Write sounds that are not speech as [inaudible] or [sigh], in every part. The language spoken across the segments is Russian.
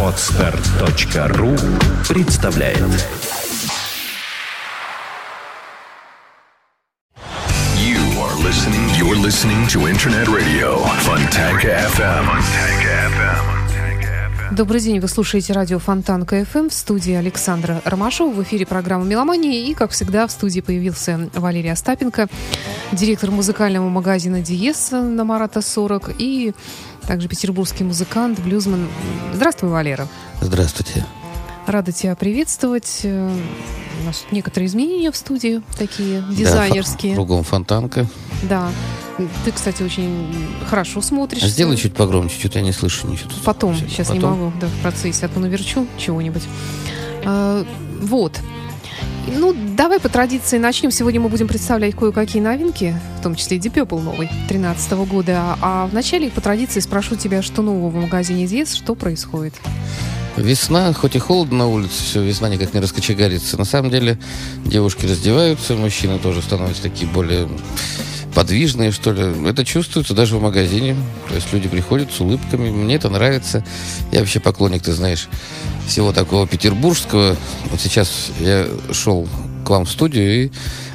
Отстар.ру представляет You are listening. You're listening to Internet Radio Fontanka FM. FM. Добрый день, вы слушаете радио Фонтанка КФМ в студии Александра Ромашова. В эфире программа «Меломания». И, как всегда, в студии появился Валерий Остапенко, директор музыкального магазина «Диез» на Марата 40 и также петербургский музыкант, блюзман. Здравствуй, Валера. Здравствуйте. Рада тебя приветствовать. Э, У нас некоторые изменения в студии, такие дизайнерские. Да, кругом фонтанка. Да. Ты, кстати, очень хорошо смотришь. А сделай чуть погромче, что-то я не слышу ничего. Потом, сейчас не потом. могу, да, в процессе, а то наверчу чего-нибудь. А, вот. Ну, давай по традиции начнем. Сегодня мы будем представлять кое-какие новинки, в том числе и Deep Purple новый, 2013 года. А вначале по традиции спрошу тебя, что нового в магазине Диез, что происходит? Весна, хоть и холодно на улице, все, весна никак не раскочегарится. На самом деле девушки раздеваются, мужчины тоже становятся такие более подвижные, что ли. Это чувствуется даже в магазине. То есть люди приходят с улыбками. Мне это нравится. Я вообще поклонник, ты знаешь, всего такого петербургского. Вот сейчас я шел к вам в студию и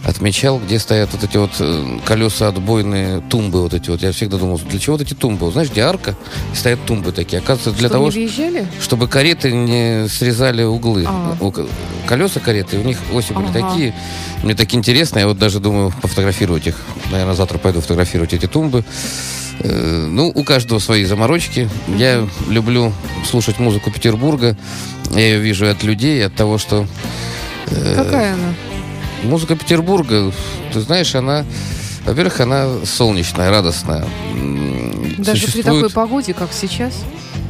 отмечал, где стоят вот эти вот э, колеса отбойные, тумбы вот эти вот. Я всегда думал, для чего вот эти тумбы? Знаешь, где арка, и стоят тумбы такие. Оказывается, для что, того, не чтобы кареты не срезали углы. А. Колеса кареты, у них оси были Ага. такие. Мне так интересно, я вот даже думаю пофотографировать их. Наверное, завтра пойду фотографировать эти тумбы. Э, Ну, у каждого свои заморочки. Я люблю слушать музыку Петербурга. Я ее вижу от людей, от того, что Какая она? музыка Петербурга, ты знаешь, она, во-первых, она солнечная, радостная. Даже при существует- такой погоде, как сейчас.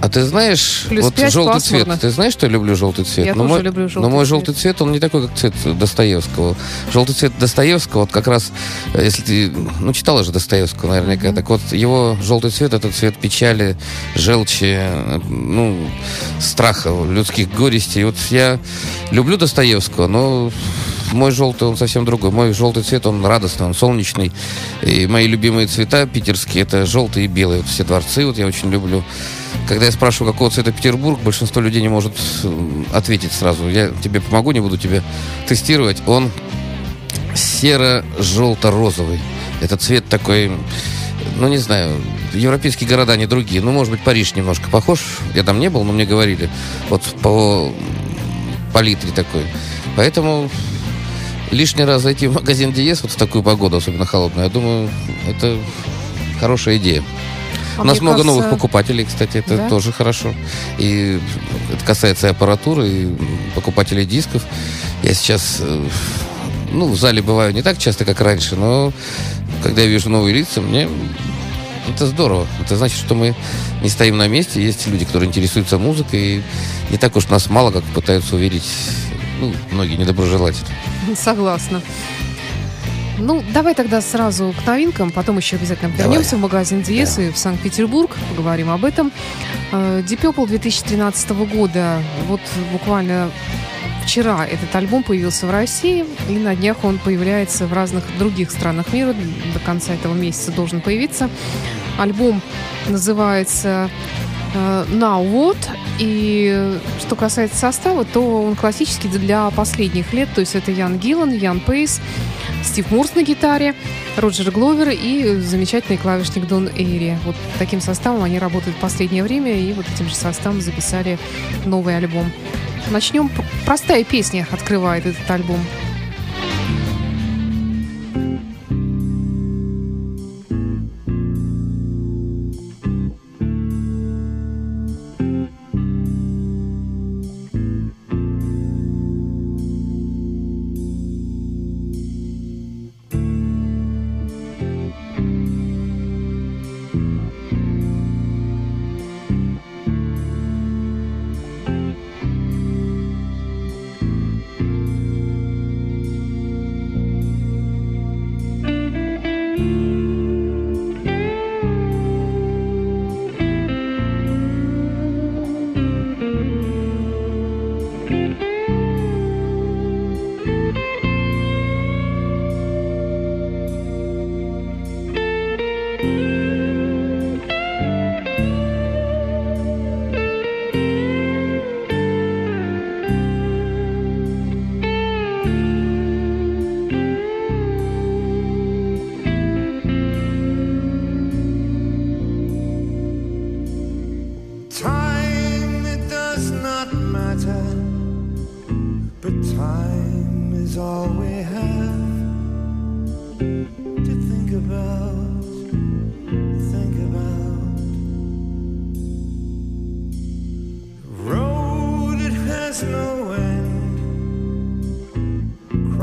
А ты знаешь, Плюс вот пять, желтый пасмурно. цвет. Ты знаешь, что я люблю желтый цвет? Я но тоже мой, люблю желтый Но мой цвет. желтый цвет, он не такой, как цвет Достоевского. Желтый цвет Достоевского, вот как раз, э, если ты, ну, читала же Достоевского наверняка, так вот, его желтый цвет, это цвет печали, желчи, ну, страха, людских горестей. Вот я люблю Достоевского, но мой желтый, он совсем другой. Мой желтый цвет, он радостный, он солнечный. И мои любимые цвета питерские, это желтый и белый. Вот все дворцы, вот я очень люблю. Когда я спрашиваю, какого цвета Петербург, большинство людей не может ответить сразу. Я тебе помогу, не буду тебя тестировать. Он серо-желто-розовый. Это цвет такой, ну, не знаю, европейские города, не другие. Ну, может быть, Париж немножко похож. Я там не был, но мне говорили. Вот по палитре такой. Поэтому лишний раз зайти в магазин Диез вот в такую погоду, особенно холодную, я думаю, это хорошая идея. А У нас много кажется, новых покупателей, кстати, это Да? тоже хорошо. И это касается и аппаратуры, и покупателей дисков. Я сейчас, э, ну, в зале бываю не так часто, как раньше, но когда я вижу новые лица, мне это здорово. Это значит, что мы не стоим на месте. Есть люди, которые интересуются музыкой. И не так уж нас мало, как пытаются уверить ну, многие недоброжелатели. Согласна. Ну, давай тогда сразу к новинкам, потом еще обязательно вернемся в магазин Диес и в Санкт-Петербург, поговорим об этом. Deep Purple 2013 года, вот буквально вчера этот альбом появился в России, и на днях он появляется в разных других странах мира, до конца этого месяца должен появиться. Альбом называется э, Now What. И что касается состава, то он классический для последних лет. То есть это Ян Гиллан, Ян Пейс, Стив Мурс на гитаре, Роджер Гловер и замечательный клавишник Дон Эйри. Вот таким составом они работают в последнее время, и вот этим же составом записали новый альбом. Начнем. Простая песня открывает этот альбом.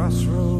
Crossroads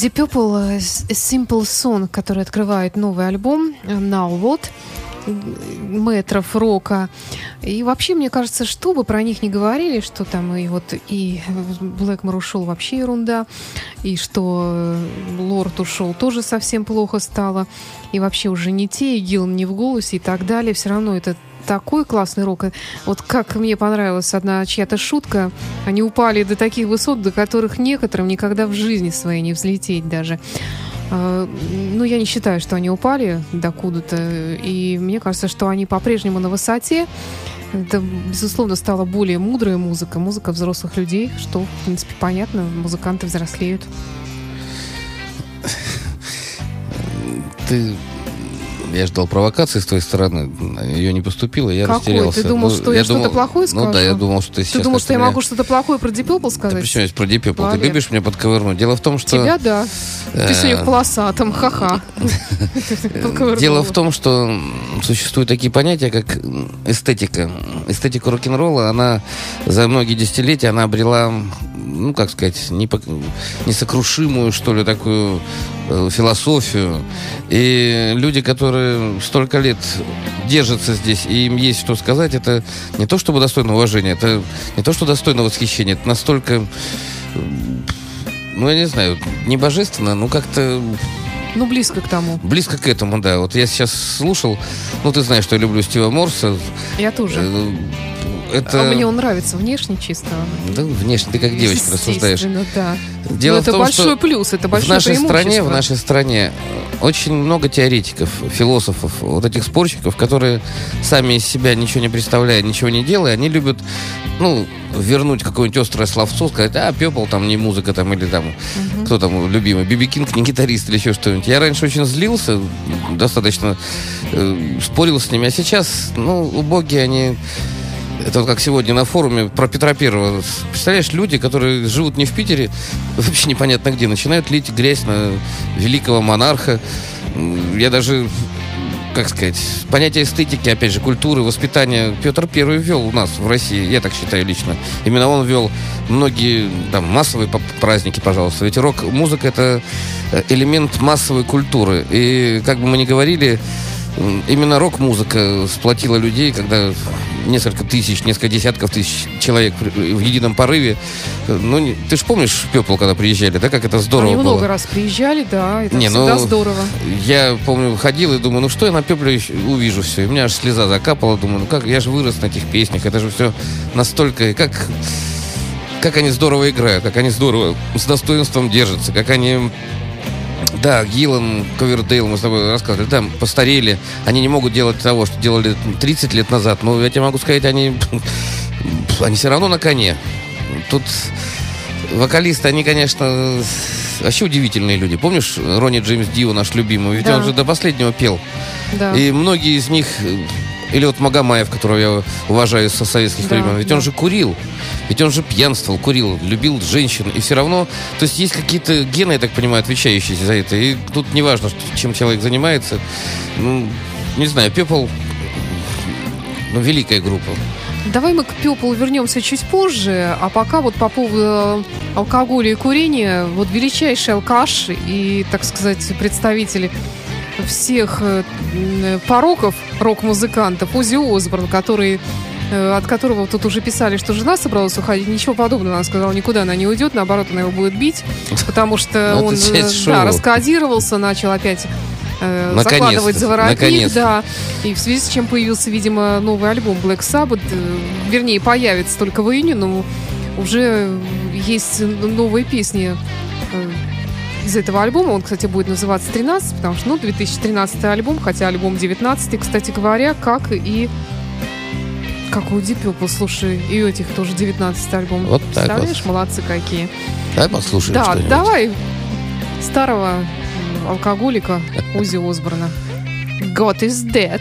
Deep Purple э, с- Simple Song, который открывает новый альбом э, Now What метров рока. И вообще, мне кажется, что бы про них ни говорили, что там и вот и Блэкмор ушел вообще ерунда, и что э, Лорд ушел тоже совсем плохо стало, и вообще уже не те, и Гилл не в голосе и так далее, все равно это такой классный рок. Вот как мне понравилась одна чья-то шутка, они упали до таких высот, до которых некоторым никогда в жизни своей не взлететь даже. А, Ну, я не считаю, что они упали докуда-то. И мне кажется, что они по-прежнему на высоте. Это, безусловно, стала более мудрая музыка, музыка взрослых людей, что, в принципе, понятно, музыканты взрослеют. Ты... Я ждал провокации с твоей стороны. Ее не поступило, я Какой? растерялся. Ты думал, что я что-то плохое Ну да, скажу? я думал, что ты сейчас... Ты думал, что я как-то могу что-то плохое про Deep Purple Да сказать? почему здесь про Purple? Ты любишь меня подковырнуть? Дело в том, что... Тебя, да. Ты Э, сегодня в полосатом, ха-ха. [laughs] Дело в том, что существуют такие понятия, как эстетика. Эстетика рок-н-ролла, она за многие десятилетия, она обрела, ну, как сказать, непок- несокрушимую, что ли, такую э, философию. И люди, которые столько лет держатся здесь, и им есть что сказать, это не то чтобы достойно уважения, это не то, что достойно восхищения, это настолько, ну, я не знаю, не божественно, ну, как-то Ну, близко к тому. Близко к этому, да. Вот я сейчас слушал, ну, ты знаешь, что я люблю Стива Морса. Я тоже. Это... А мне он нравится внешне чисто. Да, внешне ты как девочка рассуждаешь. Да. Дело Но в это том, большой что плюс, это в большое нашей стране, в нашей стране очень много теоретиков, философов, вот этих спорщиков, которые сами из себя ничего не представляя, ничего не делая, они любят, ну, вернуть какое-нибудь острое словцо, сказать, а, Пепл там не музыка там, или там, кто там любимый, Биби Кинг не гитарист или еще что-нибудь. Я раньше очень злился, достаточно э, спорил с ними, а сейчас, ну, убогие они... Это вот как сегодня на форуме про Петра Первого. Представляешь, люди, которые живут не в Питере, [laughs] вообще непонятно где, начинают лить грязь на великого монарха. Я даже, как сказать, понятие эстетики, опять же, культуры, воспитания Петр Первый ввел у нас в России, я так считаю лично. Именно он ввел многие там массовые праздники, пожалуйста. Ведь рок-музыка это э, элемент массовой культуры. И как бы мы ни говорили, Именно рок-музыка сплотила людей, когда несколько тысяч, несколько десятков тысяч человек в едином порыве. Ну, ты же помнишь Пепл, когда приезжали, да, как это здорово Они было? много раз приезжали, да, это Не, всегда ну, здорово. Я помню, ходил и думаю, ну что я на Пепле увижу все. И у меня аж слеза закапала, думаю, ну как, я же вырос на этих песнях, это же все настолько, как, как они здорово играют, как они здорово с достоинством держатся, как они да, Гиллан, Ковердейл, мы с тобой рассказывали, да, постарели. Они не могут делать того, что делали 30 лет назад. Но я тебе могу сказать, они, [laughs] они все равно на коне. Тут вокалисты, они, конечно, вообще удивительные люди. Помнишь Ронни Джеймс Дио, наш любимый? Ведь Да. он же до последнего пел. Да. И многие из них, или вот Магомаев, которого я уважаю со советских Да, времен, ведь да. он же курил. Ведь он же пьянствовал, курил, любил женщин. И все равно, то есть есть какие-то гены, я так понимаю, отвечающие за это. И тут не важно, что- чем человек занимается. Ну, не знаю, Пепл, ну, великая группа. Давай мы к Пеплу вернемся чуть позже, а пока вот по поводу э, алкоголя и курения, вот величайший алкаш и, так сказать, представители всех э, м, пороков рок-музыкантов Узи Осборн, который э, от которого тут уже писали, что жена собралась уходить. Ничего подобного. Она сказала, никуда она не уйдет, наоборот, она его будет бить, потому что Ну, он э, да, раскодировался, начал опять э, закладывать за воротник, да. И в связи с чем появился, видимо, новый альбом Black Sabbath. э, Вернее, появится только в июне, но уже есть новые песни э, из этого альбома. Он, кстати, будет называться 13, потому что, ну, 2013 альбом, хотя альбом 19, кстати говоря, как и как у Deep Purple, слушай, и у этих тоже 19 альбом. Вот так вот. Представляешь, молодцы какие. Давай послушаем Да, давай старого алкоголика [laughs] Узи Осборна. God is dead.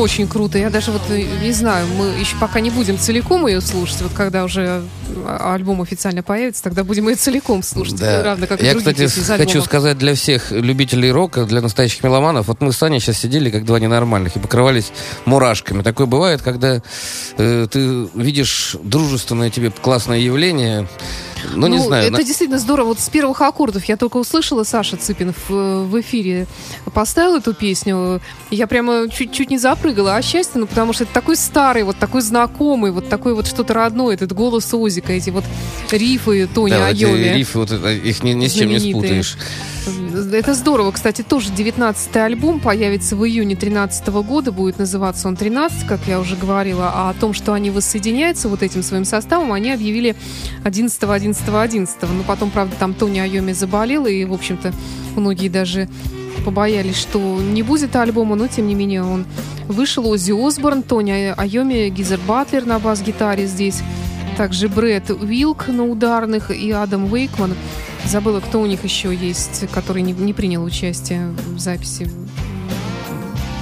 Очень круто. Я даже вот э, не знаю, мы еще пока не будем целиком ее слушать. Вот когда уже а, альбом официально появится, тогда будем ее целиком слушать. Равно как Я, кстати, хочу сказать для всех любителей рока, для настоящих меломанов, вот мы с Саней сейчас сидели как два ненормальных и покрывались мурашками. Такое бывает, когда э, ты видишь дружественное тебе классное явление, ну, не знаю, это на- действительно здорово. Вот с первых аккордов я только услышала, Саша Цыпин в, в эфире поставил эту песню. Я прямо чуть-чуть не запрыгала от счастья, ну, потому что это такой старый, вот такой знакомый, вот такой вот что-то родное, этот голос Озика, эти вот рифы Тони да, вот эти Айоми. рифы, вот их ни, ни с чем не спутаешь. Это здорово. Кстати, тоже 19-й альбом появится в июне 13 года. Будет называться он 13, как я уже говорила. А о том, что они воссоединяются вот этим своим составом, они объявили 11 11 11 Но потом, правда, там Тони Айоми заболела, и, в общем-то, многие даже побоялись, что не будет альбома, но, тем не менее, он вышел. Оззи Осборн, Тони Айоми, Гизер Батлер на бас-гитаре здесь. Также Брэд Уилк на ударных и Адам Уэйкман. Забыла, кто у них еще есть, который не, не принял участие в записи.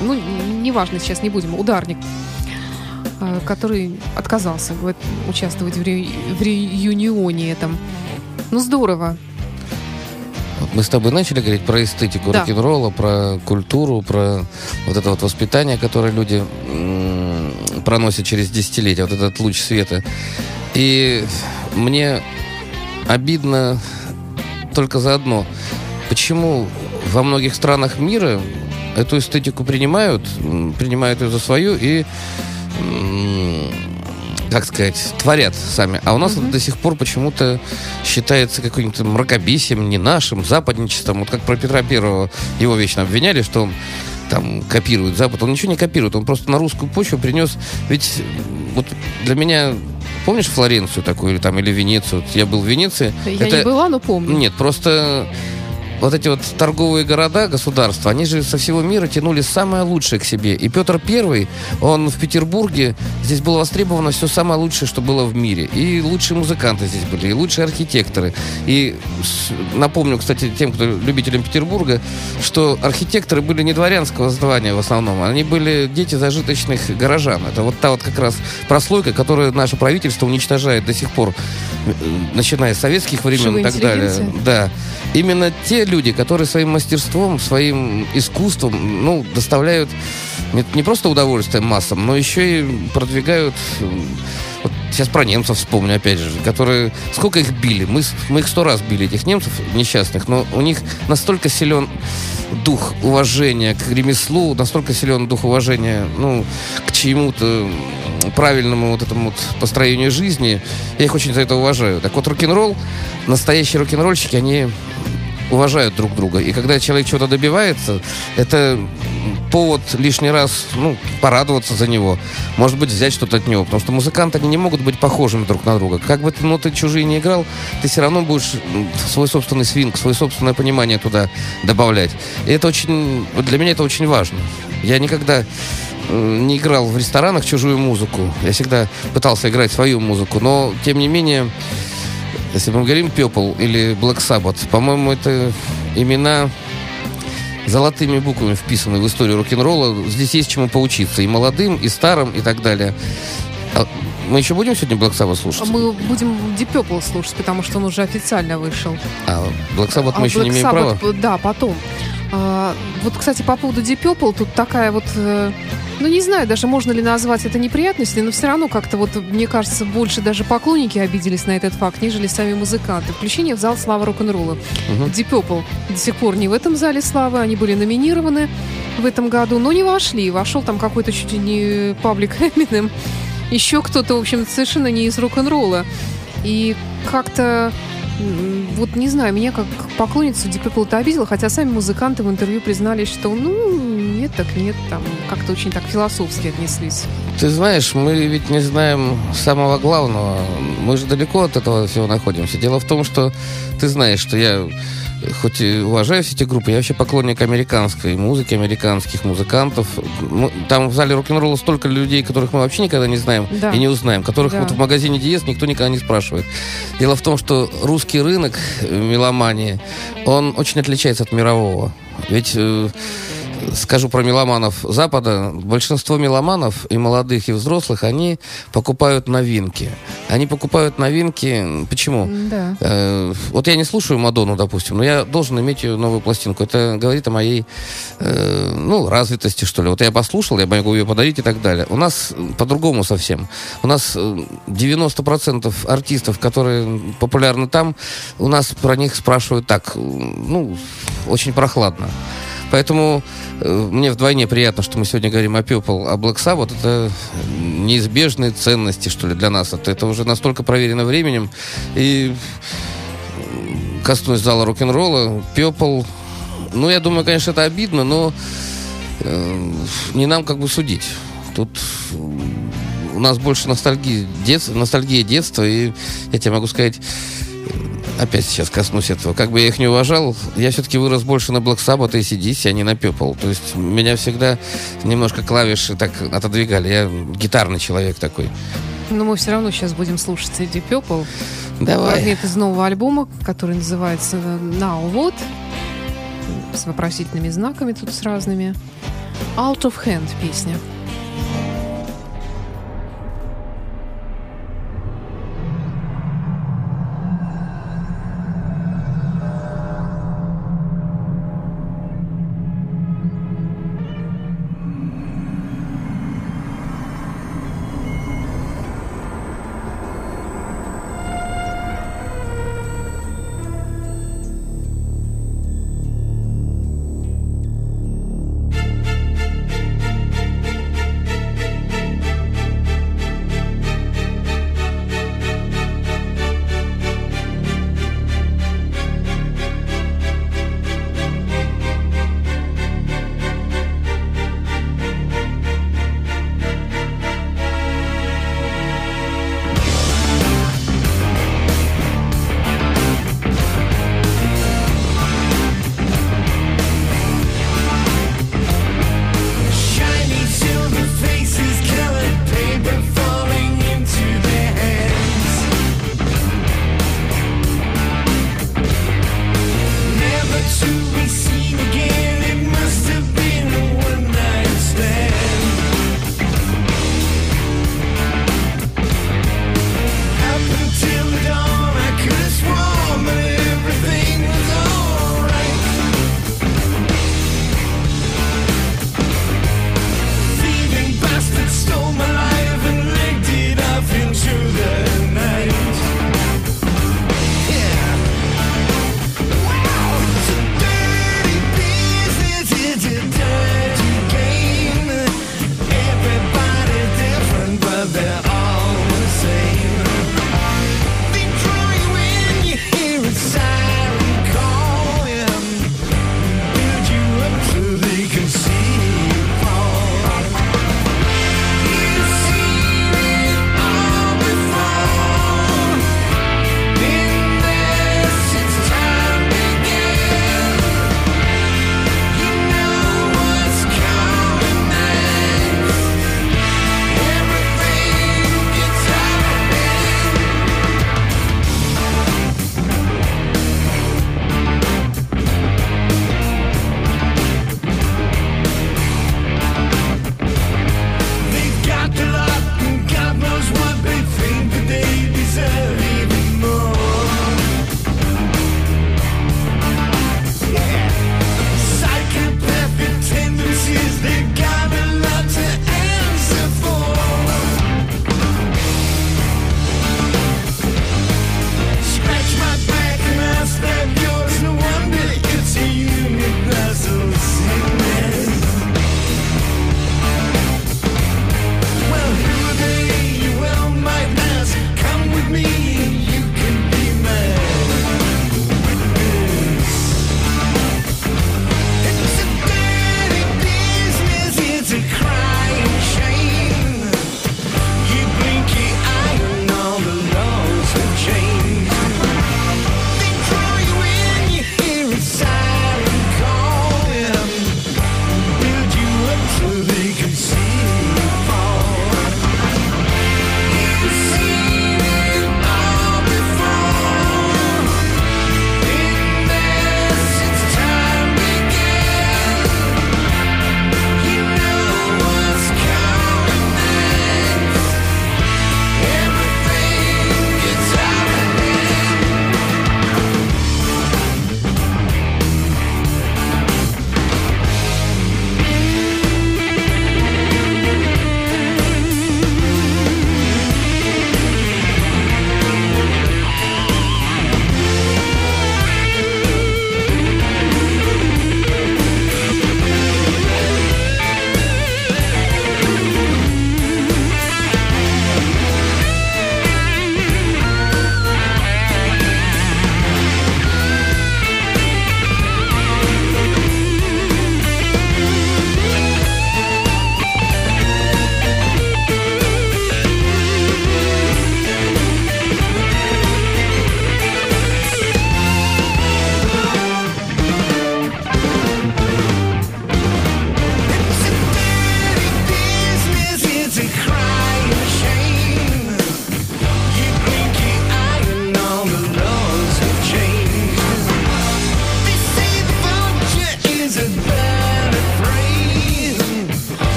Ну, неважно, сейчас не будем. Ударник, который отказался говорит, участвовать в, ре- в реюнионе этом. Ну, здорово. Мы с тобой начали говорить про эстетику Да. рок-н-ролла, про культуру, про вот это вот воспитание, которое люди проносят через десятилетия, вот этот луч света. И мне обидно только за одно. Почему во многих странах мира эту эстетику принимают, принимают ее за свою и как сказать, творят сами. А у нас это до сих пор почему-то считается каким-то мракобесием, не нашим, западничеством. Вот как про Петра Первого его вечно обвиняли, что он там копирует Запад. Он ничего не копирует, он просто на русскую почву принес. Ведь вот для меня, помнишь Флоренцию такую или там или Венецию? Вот я был в Венеции. Я Это- не была, но помню. нет, просто вот эти вот торговые города, государства, они же со всего мира тянули самое лучшее к себе. И Петр Первый, он в Петербурге, здесь было востребовано все самое лучшее, что было в мире. И лучшие музыканты здесь были, и лучшие архитекторы. И напомню, кстати, тем, кто любителям Петербурга, что архитекторы были не дворянского звания в основном, они были дети зажиточных горожан. Это вот та вот как раз прослойка, которую наше правительство уничтожает до сих пор, начиная с советских времен Живая и так далее. Да. Именно те люди, которые своим мастерством, своим искусством, ну, доставляют не, просто удовольствие массам, но еще и продвигают... Вот сейчас про немцев вспомню, опять же, которые... Сколько их били? Мы, мы их сто раз били, этих немцев несчастных, но у них настолько силен дух уважения к ремеслу, настолько силен дух уважения, ну, к чему-то правильному вот этому вот построению жизни. Я их очень за это уважаю. Так вот, рок-н-ролл, настоящие рок-н-ролльщики, они уважают друг друга. И когда человек чего-то добивается, это повод лишний раз ну, порадоваться за него. Может быть, взять что-то от него. Потому что музыканты, они не могут быть похожими друг на друга. Как бы ты ноты чужие не играл, ты все равно будешь свой собственный свинг, свое собственное понимание туда добавлять. И это очень... Для меня это очень важно. Я никогда не играл в ресторанах чужую музыку. Я всегда пытался играть свою музыку. Но, тем не менее, Если мы говорим Purple или Black Sabbath, по-моему, это имена золотыми буквами вписаны в историю рок-н-ролла. Здесь есть чему поучиться. И молодым, и старым, и так далее. А мы еще будем сегодня Black Sabbath слушать? Мы будем Deep Purple слушать, потому что он уже официально вышел. А Black Sabbath А мы еще не Black имеем Sabbath, права? Да, потом. А, вот, кстати, по поводу Deep Purple, тут такая вот... э, ну, не знаю, даже можно ли назвать это неприятностью, но все равно как-то вот, мне кажется, больше даже поклонники обиделись на этот факт, нежели сами музыканты. Включение в зал славы рок-н-ролла. Мгм. Deep Purple до сих пор не в этом зале славы, они были номинированы в этом году, но не вошли. Вошел там какой-то чуть ли не паблик Эминем, еще кто-то, в общем, совершенно не из рок-н-ролла. И как-то, вот не знаю, меня как поклонницу Deep Purple это обидело, хотя сами музыканты в интервью признались, что ну, нет так нет, там как-то очень так философски отнеслись. Ты знаешь, мы ведь не знаем самого главного. Мы же далеко от этого всего находимся. Дело в том, что ты знаешь, что я хоть и уважаю все эти группы, я вообще поклонник американской музыки, американских музыкантов. Там в зале рок-н-ролла столько людей, которых мы вообще никогда не знаем Да. и не узнаем, которых Да. вот в магазине Диез никто никогда не спрашивает. Дело в том, что русский рынок э, меломании, он очень отличается от мирового. Ведь э, скажу про меломанов Запада, большинство меломанов, и молодых, и взрослых, они покупают новинки. Они покупают новинки. Почему? Да. Э, вот я не слушаю Мадонну, допустим, но я должен иметь ее новую пластинку. Это говорит о моей, э, ну, развитости, что ли. Вот я послушал, я могу ее подарить и так далее. У нас э, по-другому совсем. У нас э, 90% артистов, которые популярны там, у нас про них спрашивают так, э, ну, очень прохладно. Поэтому э, мне вдвойне приятно, что мы сегодня говорим о People, о Black Sabbath. Это неизбежные ценности, что ли, для нас. Это, уже настолько проверено временем. И коснусь зала рок-н-ролла, People, ну, я думаю, конечно, это обидно, но э, не нам как бы судить. Тут у нас больше ностальгии, дет, ностальгия детства, и я тебе могу сказать, опять сейчас коснусь этого. Как бы я их не уважал, я все-таки вырос больше на Black Sabbath и CDC, а не на Purple. То есть меня всегда немножко клавиши так отодвигали. Я гитарный человек такой. Но мы все равно сейчас будем слушать Deep Purple. Давай. Фрагмент из нового альбома, который называется Now What. С вопросительными знаками тут с разными. Out of Hand песня.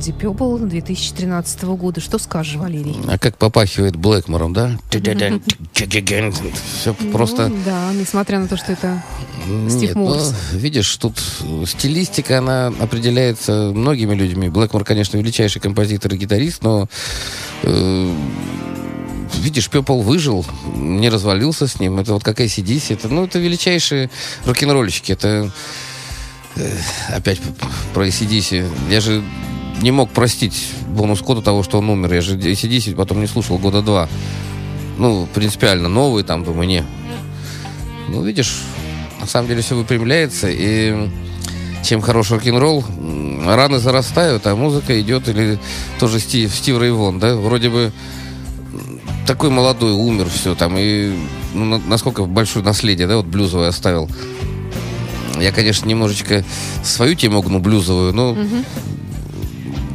Deep Purple 2013 года. Что скажешь, Валерий? А как попахивает Блэкмором, да? [laughs] Все просто... Ну, да, несмотря на то, что это Стив ну, Морс. видишь, тут стилистика, она определяется многими людьми. Блэкмор, конечно, величайший композитор и гитарист, но э, видишь, Пепл выжил, не развалился с ним. Это вот как ACDC. Это, ну, это величайшие рок-н-ролльщики. Это э, опять про ACDC. Я же не мог простить бонус кода того, что он умер. Я же ACDC потом не слушал года два. Ну, принципиально новый там, думаю, не. Ну, видишь, на самом деле все выпрямляется, и чем хороший рок-н-ролл, раны зарастают, а музыка идет, или тоже Стив, Стив Рэй Вон, да, вроде бы такой молодой, умер, все там, и ну, на- насколько большое наследие, да, вот блюзовое оставил. Я, конечно, немножечко свою тему гну блюзовую, но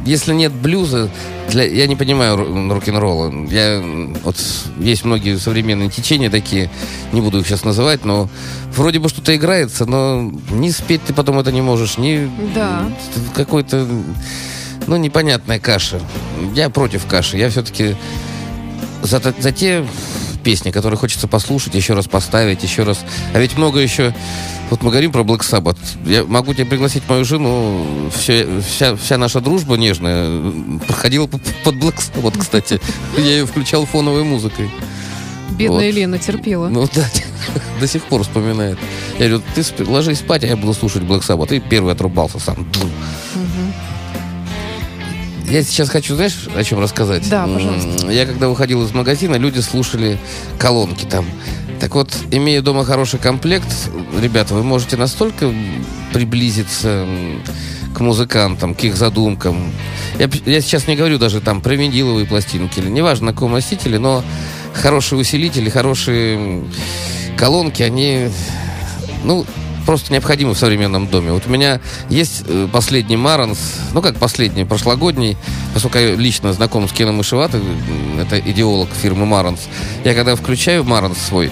если нет блюза, для, я не понимаю рок- рок-н-ролла. Я, вот, есть многие современные течения такие, не буду их сейчас называть, но вроде бы что-то играется, но ни спеть ты потом это не можешь, ни Да. какой-то, ну, непонятная каша. Я против каши. Я все-таки за, за те песни, которые хочется послушать, еще раз поставить, еще раз. А ведь много еще... Вот мы говорим про Black Sabbath. Я могу тебе пригласить мою жену. Все, вся, вся наша дружба нежная проходила под Black Sabbath, кстати. Я ее включал фоновой музыкой. Бедная Вот. Лена терпела. Ну да, [laughs] до сих пор вспоминает. Я говорю, ты ложись спать, а я буду слушать Black Sabbath. И первый отрубался сам. Дум. Я сейчас хочу, знаешь, о чем рассказать? Да, пожалуйста. Я когда выходил из магазина, люди слушали колонки там. Так вот, имея дома хороший комплект, ребята, вы можете настолько приблизиться к музыкантам, к их задумкам. Я, я сейчас не говорю даже там про виниловые пластинки, или неважно на каком носителе, но хорошие усилители, хорошие колонки, они, ну, просто необходимы в современном доме. Вот у меня есть э, последний Маранс, ну как последний, прошлогодний, поскольку я лично знаком с Кеном Ишивата, м, это идеолог фирмы Маранс. Я когда включаю Маранс свой,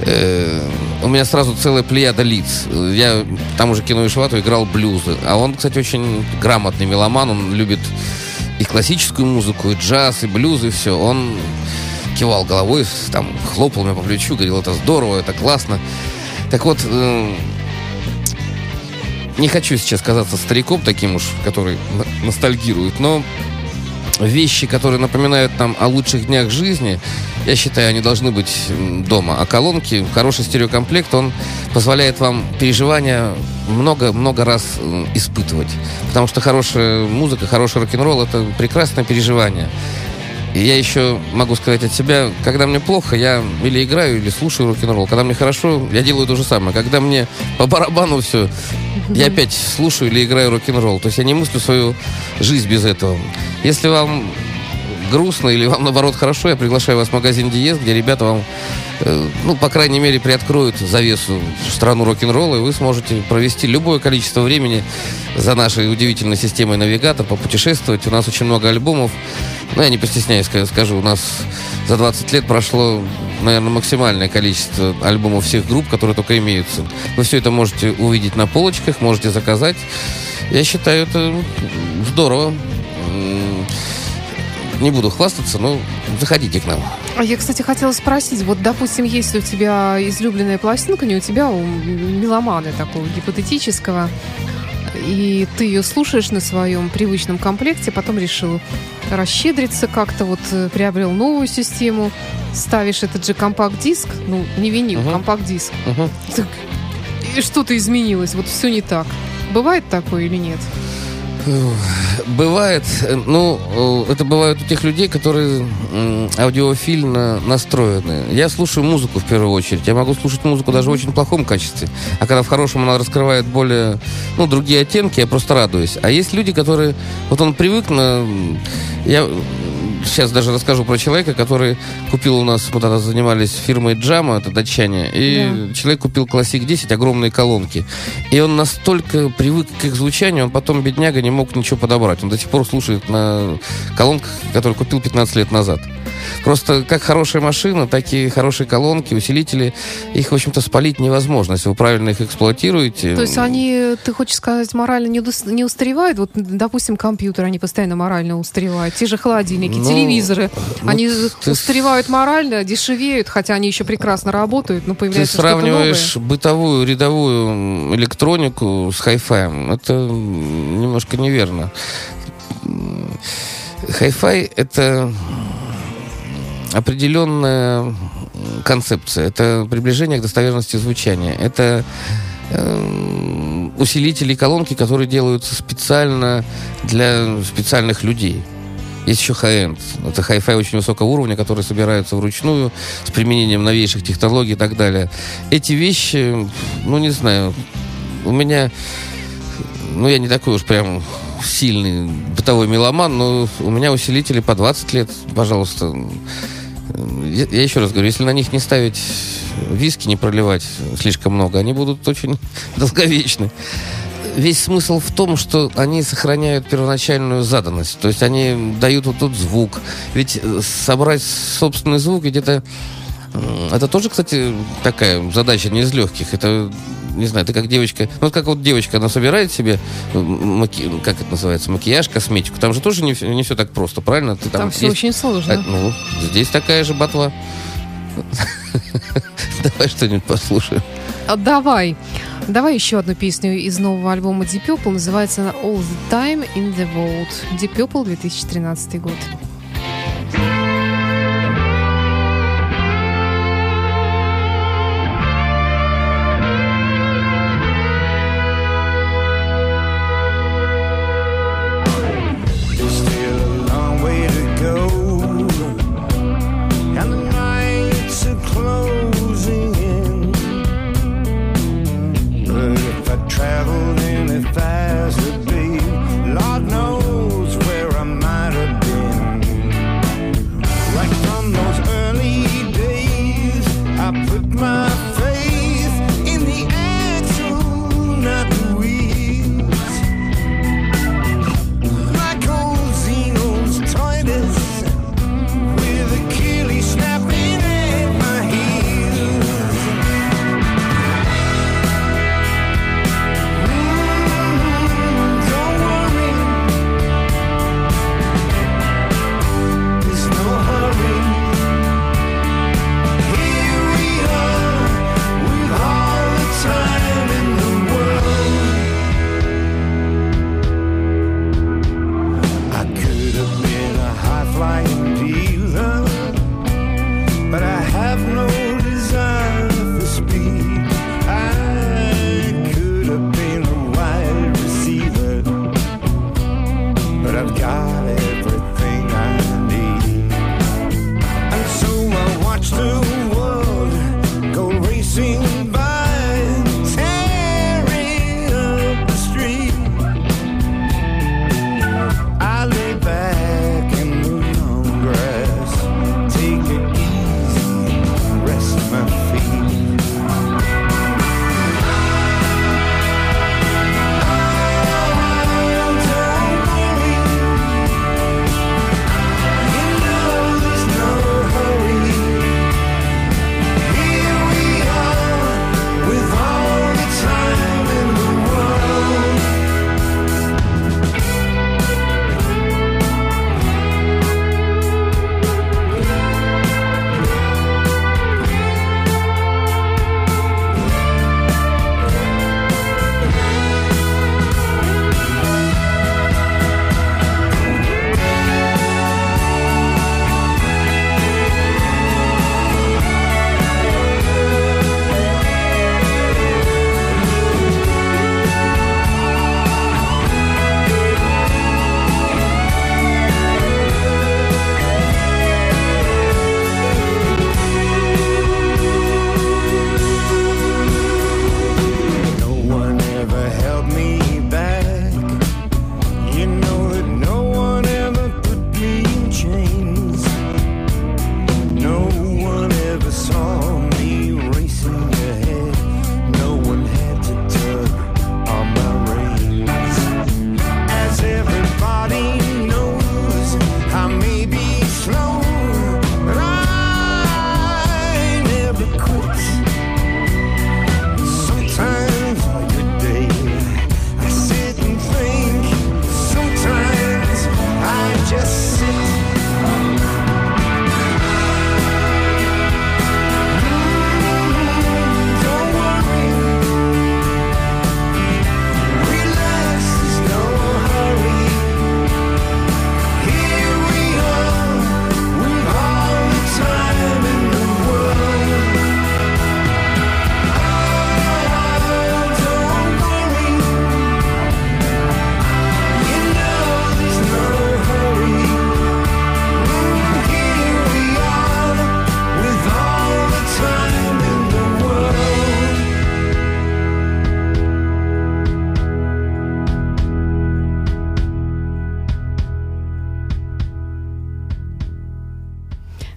э, у меня сразу целая плеяда лиц. Я там уже Кену Ишивату играл блюзы. А он, кстати, очень грамотный меломан, он любит и классическую музыку, и джаз, и блюз, и все. Он кивал головой, там, хлопал меня по плечу, говорил, это здорово, это классно. Так вот, э, не хочу сейчас казаться стариком таким уж, который ностальгирует, но вещи, которые напоминают нам о лучших днях жизни, я считаю, они должны быть дома. А колонки, хороший стереокомплект, он позволяет вам переживания много-много раз испытывать. Потому что хорошая музыка, хороший рок-н-ролл — это прекрасное переживание. И я еще могу сказать от себя, когда мне плохо, я или играю, или слушаю рок-н-ролл. Когда мне хорошо, я делаю то же самое. Когда мне по барабану все, я опять слушаю или играю рок-н-ролл. То есть я не мыслю свою жизнь без этого. Если вам грустно или вам наоборот хорошо, я приглашаю вас в магазин Диез, где ребята вам, ну, по крайней мере, приоткроют завесу в страну рок-н-ролла, и вы сможете провести любое количество времени за нашей удивительной системой навигатор, попутешествовать. У нас очень много альбомов. Ну, я не постесняюсь ска- скажу, у нас за 20 лет прошло, наверное, максимальное количество альбомов всех групп, которые только имеются. Вы все это можете увидеть на полочках, можете заказать. Я считаю, это здорово. Не буду хвастаться, но заходите к нам. А я, кстати, хотела спросить, вот, допустим, если у тебя излюбленная пластинка, не у тебя, а у меломана такого гипотетического, и ты ее слушаешь на своем привычном комплекте, потом решил расщедриться как-то, вот э, приобрел новую систему, ставишь этот же компакт-диск, ну, не винил, Мгм. компакт-диск, Мгм. Так, и что-то изменилось, вот все не так. Бывает такое или нет? Бывает, э, ну, э, это бывает у тех людей, которые аудиофильно настроены. Я слушаю музыку в первую очередь. Я могу слушать музыку даже в очень плохом качестве. А когда в хорошем она раскрывает более, ну, другие оттенки, я просто радуюсь. А есть люди, которые, вот он привык на... Я сейчас даже расскажу про человека, который купил у нас, мы тогда занимались фирмой Джама, это датчане, и человек купил Classic 10, огромные колонки. И он настолько привык к их звучанию, он потом, бедняга, не мог ничего подобрать. Он до сих пор слушает на колонках, которые купил 15 лет назад. Просто как хорошая машина, так и хорошие колонки, усилители, их, в общем-то, спалить невозможно, если вы правильно их эксплуатируете. То есть они, ты хочешь сказать, морально не, устаревают? Вот, допустим, компьютеры, они постоянно морально устаревают. Те же холодильники, Ну, телевизоры. ну, они ты устаревают морально, дешевеют, хотя они еще прекрасно работают, но Ты появляется новое. сравниваешь бытовую, рядовую электронику с хай-фаем. Это немножко неверно. Хай-фай — это определенная концепция. Это приближение к достоверности звучания. Это эм, усилители и колонки, которые делаются специально для специальных людей. Есть еще high-end. Это хай-фай очень высокого уровня, которые собираются вручную с применением новейших технологий и так далее. Эти вещи, ну, не знаю, у меня, ну, я не такой уж прям сильный бытовой меломан, но у меня усилители по 20 лет, пожалуйста. Я, еще раз говорю, если на них не ставить виски, не проливать слишком много, они будут очень [laughs] долговечны. Весь смысл в том, что они сохраняют первоначальную заданность. То есть они дают вот тот звук. Ведь э, собрать собственный звук, м, Это тоже, кстати, такая задача не из легких. Это, не знаю, ты как девочка... Ну, вот как вот девочка, она собирает себе, м, маки- как это называется, макияж, косметику. Там же тоже не, все- не все так просто, правильно? Ты Там все есть- очень сложно. а, ну, здесь такая же ботва. [laughs] Давай что-нибудь послушаем. А, Давай. Давай еще одну песню из нового альбома Deep Purple. Называется она All the Time in the World. Deep Purple 2013 год.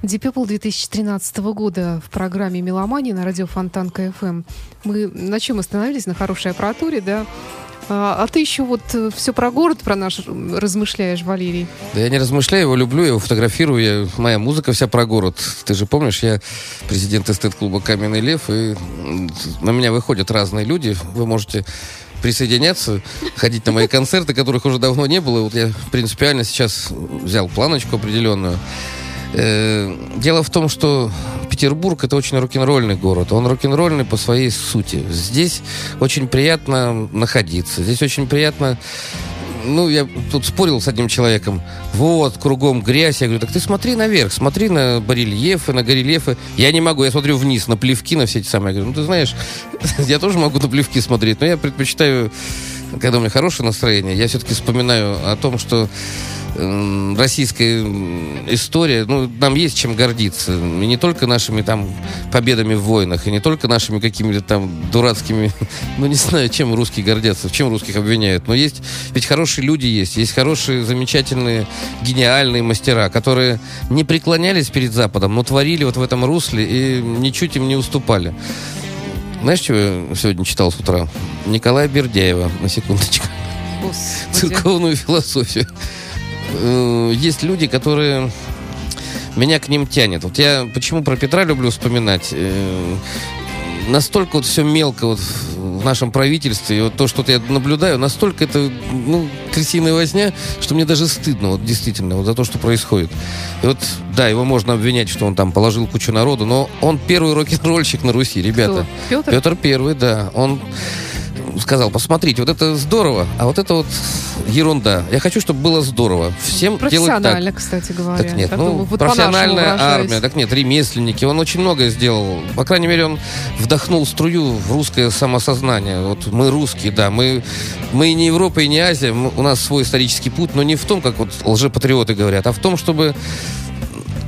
Deep Purple 2013 года в программе «Меломания» на радио Фонтан КФМ. Мы на чем остановились? На хорошей аппаратуре, да? А, а ты еще вот все про город, про наш размышляешь, Валерий? Да я не размышляю, его люблю, я его фотографирую, я, моя музыка вся про город. Ты же помнишь, я президент эстет-клуба «Каменный лев», и на меня выходят разные люди. Вы можете присоединяться, ходить на мои концерты, которых уже давно не было. Вот я принципиально сейчас взял планочку определенную. Э, Дело в том, что Петербург это очень рок-н-ролльный город. Он рок-н-ролльный по своей сути. Здесь очень приятно находиться. Здесь очень приятно ну, я тут спорил с одним человеком. Вот, кругом грязь. Я говорю, так ты смотри наверх, смотри на барельефы, на горельефы. Я не могу, я смотрю вниз, на плевки, на все эти самые. Я говорю, ну, ты знаешь, [laughs] я тоже могу на плевки смотреть, но я предпочитаю, когда у меня хорошее настроение, я все-таки вспоминаю о том, что российская история, ну, нам есть чем гордиться. И не только нашими там победами в войнах, и не только нашими какими-то там дурацкими, [laughs] ну, не знаю, чем русские гордятся, в чем русских обвиняют. Но есть, ведь хорошие люди есть, есть хорошие, замечательные, гениальные мастера, которые не преклонялись перед Западом, но творили вот в этом русле и ничуть им не уступали. Знаешь, что я сегодня читал с утра? Николая Бердяева, на секундочку Господи. церковную философию. Э, Есть люди, которые меня к ним тянет. Вот я почему про Петра люблю вспоминать. Настолько вот все мелко вот в нашем правительстве, и вот то, что я наблюдаю, настолько это, ну, крысиная возня, что мне даже стыдно, вот действительно, вот за то, что происходит. И вот, да, его можно обвинять, что он там положил кучу народу, но он первый рок-н-ролльщик на Руси, ребята. Кто? Петр? Петр Первый, да. Он сказал, посмотрите, вот это здорово, а вот это вот ерунда. Я хочу, чтобы было здорово. Всем делать так. Кстати говоря. Так нет, Я ну, вот профессиональная армия, так нет, ремесленники, он очень многое сделал. По крайней мере, он вдохнул струю в русское самосознание. Вот мы русские, да, мы, мы не Европа, и не Азия, мы- у нас свой исторический путь, но не в том, как вот лжепатриоты говорят, а в том, чтобы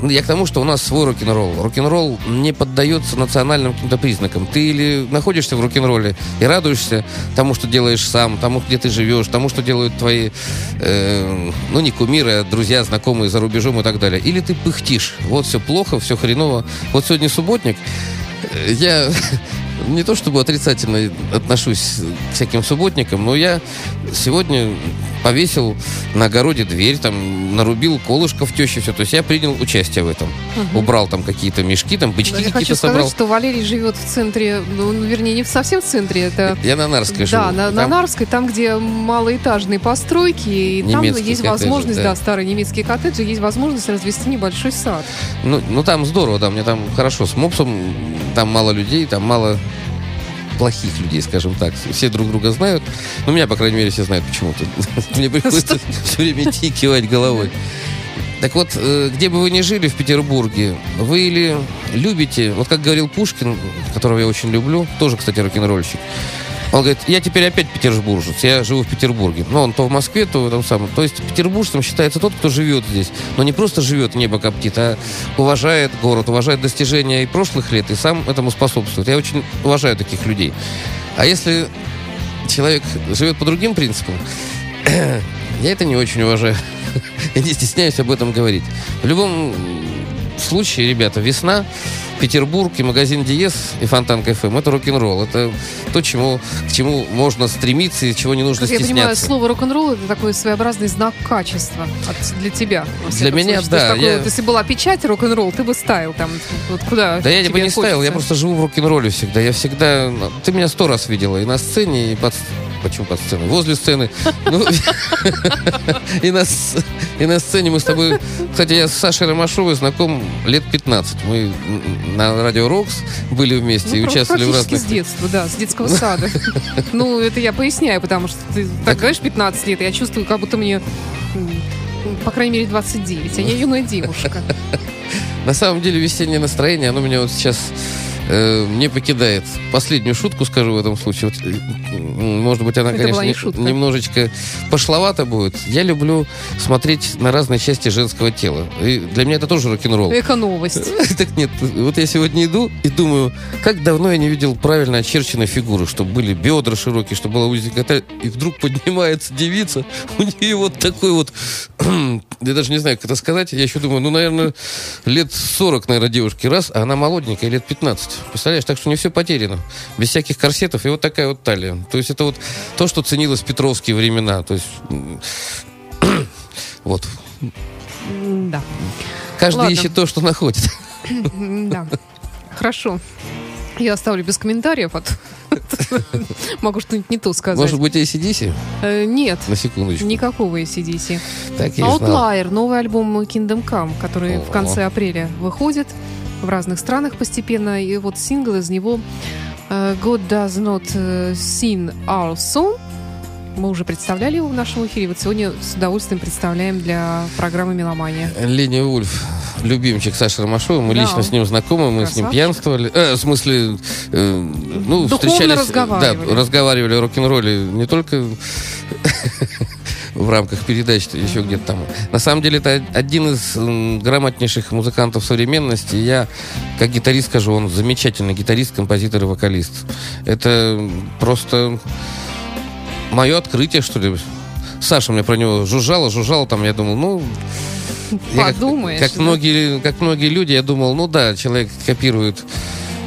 я к тому, что у нас свой рок-н-ролл. Рок-н-ролл не поддается национальным каким-то признакам. Ты или находишься в рок-н-ролле и радуешься тому, что делаешь сам, тому, где ты живешь, тому, что делают твои, э, ну, не кумиры, а друзья, знакомые за рубежом и так далее. Или ты пыхтишь. Вот все плохо, все хреново. Вот сегодня субботник. Э, Я [laughs] не то чтобы отрицательно отношусь к всяким субботникам, но я сегодня повесил на огороде дверь, там нарубил колышков теще, все. То есть я принял участие в этом. Убрал там какие-то мешки, там бычки Я хочу какие-то сказать, собрал. что Валерий живет в центре, ну, вернее, не совсем в центре, это... Я на Нарской живу. Да, на, на Там- Нарской, там, где малоэтажные постройки, и там Немецкие есть коттеджи, возможность, да. да. старые немецкие коттеджи, есть возможность развести небольшой сад. Ну, ну там здорово, да, мне там хорошо с мопсом, там мало людей, там мало плохих людей, скажем так. Все друг друга знают. Ну, меня, по крайней мере, все знают почему-то. [laughs] Мне приходится все время идти кивать головой. Так вот, э, где бы вы ни жили в Петербурге, вы или любите, вот как говорил Пушкин, которого я очень люблю, тоже, кстати, рок-н-ролльщик, он говорит, я теперь опять петербуржец, я живу в Петербурге. Но он то в Москве, то в этом самом. То есть петербуржцем считается тот, кто живет здесь. Но не просто живет, небо коптит, а уважает город, уважает достижения и прошлых лет, и сам этому способствует. Я очень уважаю таких людей. А если человек живет по другим принципам, [clears throat] я это не очень уважаю. [laughs] Я не стесняюсь об этом говорить. В любом случае, ребята, весна, Петербург и магазин Диез и Фонтан КФМ это рок-н-ролл. Это то, чему, к чему можно стремиться и чего не нужно Как я понимаю, стесняться. слово рок-н-ролл это такой своеобразный знак качества от- для тебя. Для меня, случае. То есть да, такой я- вот, если была печать рок-н-ролл, ты бы ставил там, вот куда Да я бы не ставил, я просто живу в рок-н-ролле всегда. Я всегда... Ты меня сто раз видела и на сцене, и под... Почему под сценой? Возле сцены. [laughs] Ну, И на и сцене мы с тобой... Кстати, я с Сашей Ромашовой знаком лет 15. Мы на Радио Рокс были вместе и Ну, участвовали в разных... с детства, да, с детского сада. Ну, это я поясняю, потому что ты так говоришь 15 лет, я чувствую, как будто мне, по крайней мере, 29, а я юная девушка. На самом деле весеннее настроение, оно меня вот сейчас э, не покидает. Последнюю шутку скажу в этом случае. Вот, э, может быть, она, Это конечно, не шутка. немножечко пошловата будет. Я люблю смотреть на разные части женского тела. И для меня это тоже рок-н-ролл. Эко-новость. [laughs] Так нет, вот я сегодня иду и думаю, как давно я не видел правильно очерченной фигуры, чтобы были бедра широкие, чтобы была узенькая. И вдруг поднимается девица, [laughs] у нее вот такой вот, [clears throat] я даже не знаю, как это сказать, я еще думаю, ну, наверное, лет 40, наверное, девушке раз, а она молоденькая, лет 15. Представляешь, так что не все потеряно. Без всяких корсетов и вот такая вот талия. То есть это вот то, что ценилось в петровские времена. То есть [clears throat] вот. Да. Каждый Ладно. ищет то, что находит. Да. Хорошо. Я оставлю без комментариев. а [laughs] Могу что-нибудь не то сказать. Может быть, ACDC? Э, Нет. На секундочку. Никакого ACDC. Так. Outlier, новый альбом Kingdom Come, который в О. конце апреля выходит в разных странах постепенно. И вот сингл из него э, God Does Not э, Sing Our Song. Мы уже представляли его в нашем эфире. Вот сегодня с удовольствием представляем для программы «Меломания». Леня Вульф, любимчик Саши Ромашова. Мы Да. лично с ним знакомы, мы с ним Красавчик. пьянствовали. Э, в смысле, э, ну, Духовно встречались. разговаривали. Да, разговаривали о рок-н-ролле не только в рамках передач, еще где-то там. На самом деле, это один из грамотнейших музыкантов современности. Я, как гитарист, скажу, он замечательный гитарист, композитор и вокалист. Это просто мое открытие, что ли. Саша мне про него жужжала, жужжала, там, я думал, ну, я как- Подумаешь. Как, да? многие, как многие люди, я думал, ну да, человек копирует,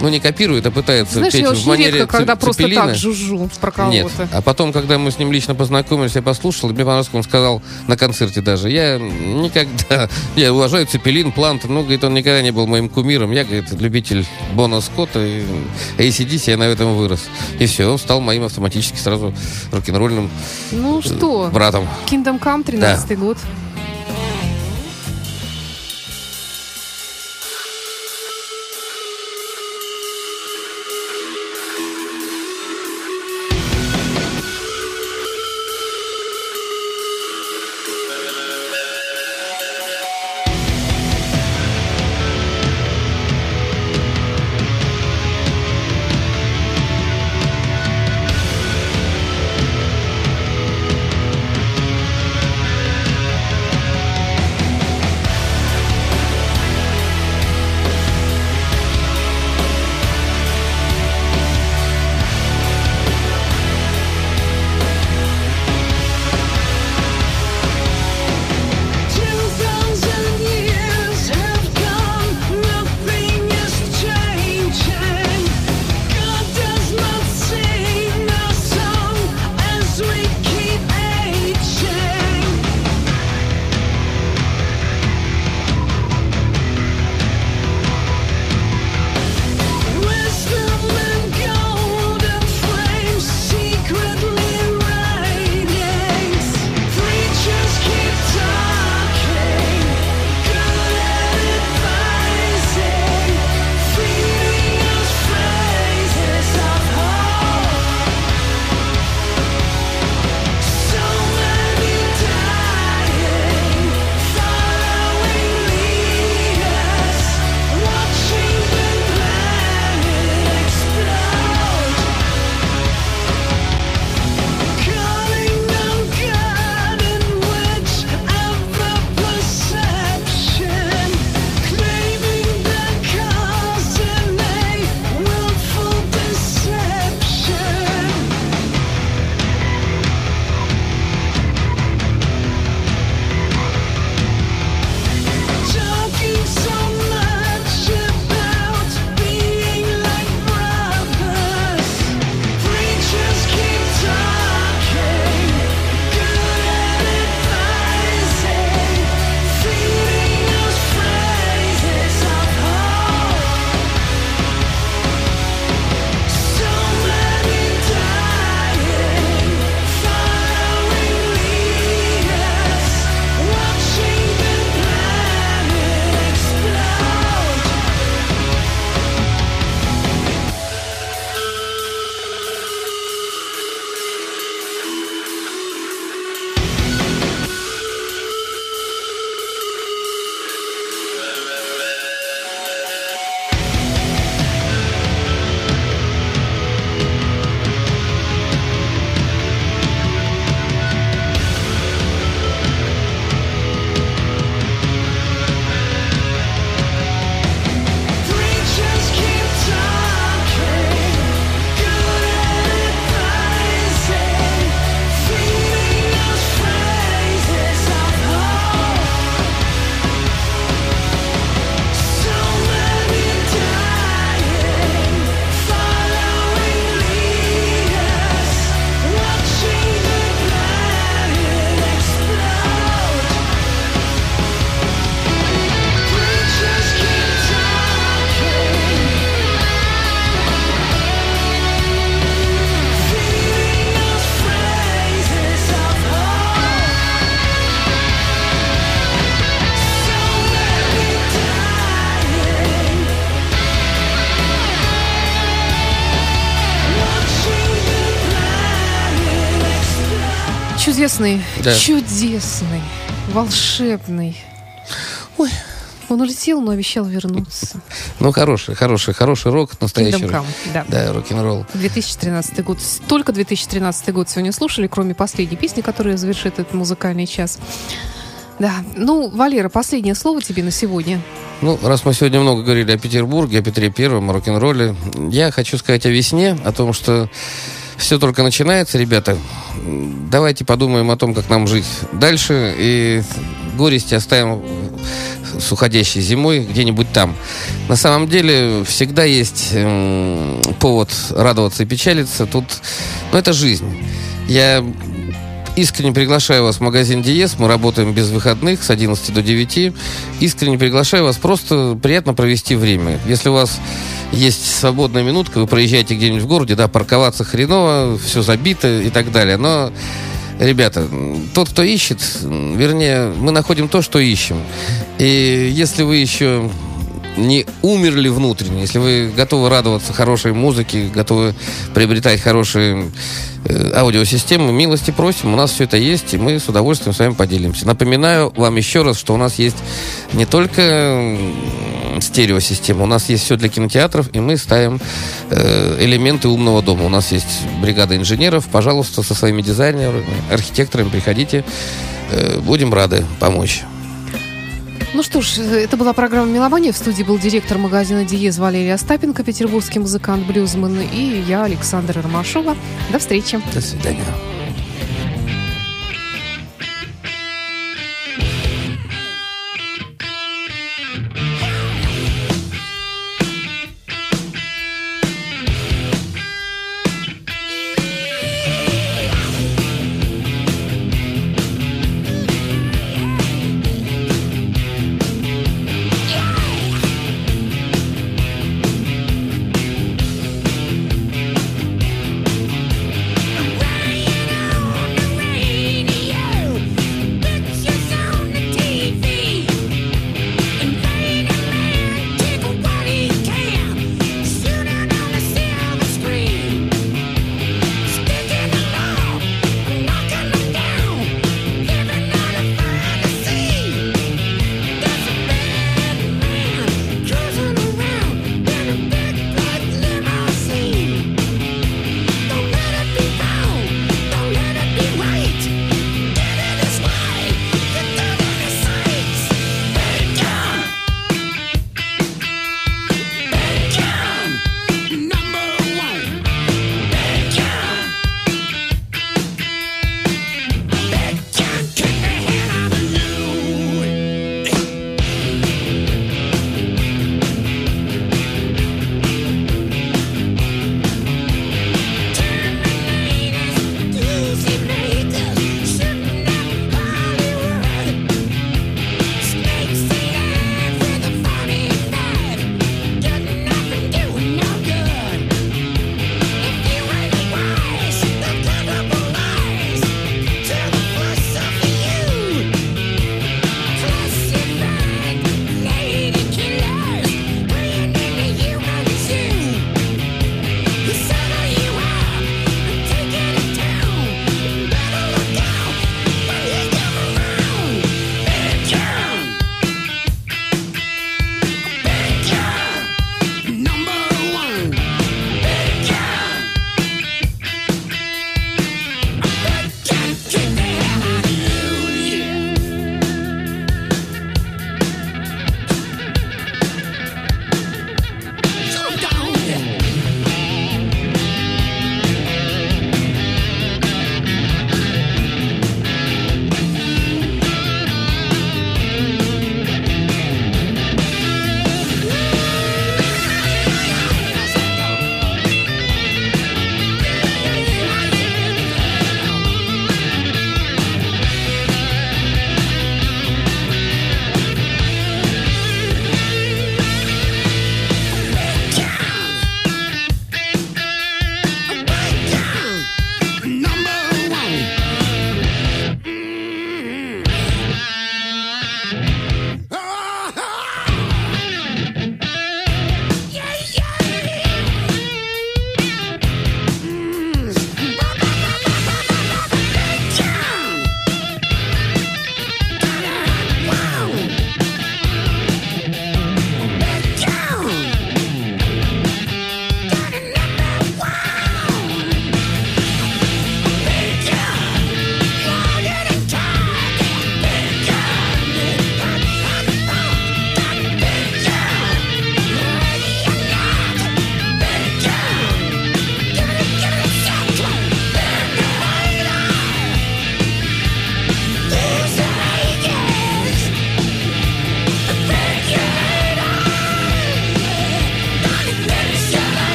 ну не копирует, а пытается Знаешь, петь я в очень манере редко, когда просто так жужжу про Нет. кого-то. А потом, когда мы с ним лично познакомились, я послушал, и мне понравилось, как он сказал на концерте даже. Я никогда... [laughs] Я уважаю Цепелин, Плант, ну, говорит, он никогда не был моим кумиром. Я, говорит, любитель Бона Скотта и ACDC, я на этом вырос. И все, он стал моим автоматически сразу рок-н-ролльным Ну что, братом. Kingdom Come, 13 год. Чудесный, Да. чудесный, волшебный. Ой, он улетел, но обещал вернуться. Ну, хороший, хороший, хороший рок, настоящий Kingdom рок. Come, да. Да, рок-н-ролл. 2013 год. Только 2013 год сегодня слушали, кроме последней песни, которая завершит этот музыкальный час. Да. Ну, Валера, последнее слово тебе на сегодня. Ну, раз мы сегодня много говорили о Петербурге, о Петре Первом, о рок-н-ролле, я хочу сказать о весне, о том, что все только начинается, ребята. Давайте подумаем о том, как нам жить дальше, и горести оставим с уходящей зимой где-нибудь там. На самом деле всегда есть повод радоваться и печалиться. Тут, ну, это жизнь. Я искренне приглашаю вас в магазин Диес. Мы работаем без выходных с 11 до 9. Искренне приглашаю вас просто приятно провести время. Если у вас есть свободная минутка, вы проезжаете где-нибудь в городе, да, парковаться хреново, все забито и так далее. Но Ребята, тот, кто ищет, вернее, мы находим то, что ищем. И если вы еще не умерли внутренне, если вы готовы радоваться хорошей музыке, готовы приобретать хорошие э, аудиосистемы, милости просим, у нас все это есть, и мы с удовольствием с вами поделимся. Напоминаю вам еще раз, что у нас есть не только стереосистема, у нас есть все для кинотеатров, и мы ставим э, элементы умного дома. У нас есть бригада инженеров, пожалуйста, со своими дизайнерами, архитекторами приходите, Э, будем рады помочь. Ну что ж, это была программа «Меломания». В студии был директор магазина «Диез» Валерий Остапенко, петербургский музыкант, блюзман, и я, Александра Ромашова. До встречи. До свидания.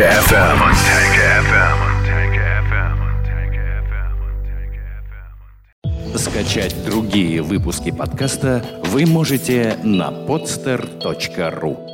Fontanka FM. Скачать другие выпуски подкаста вы можете на podster.ru.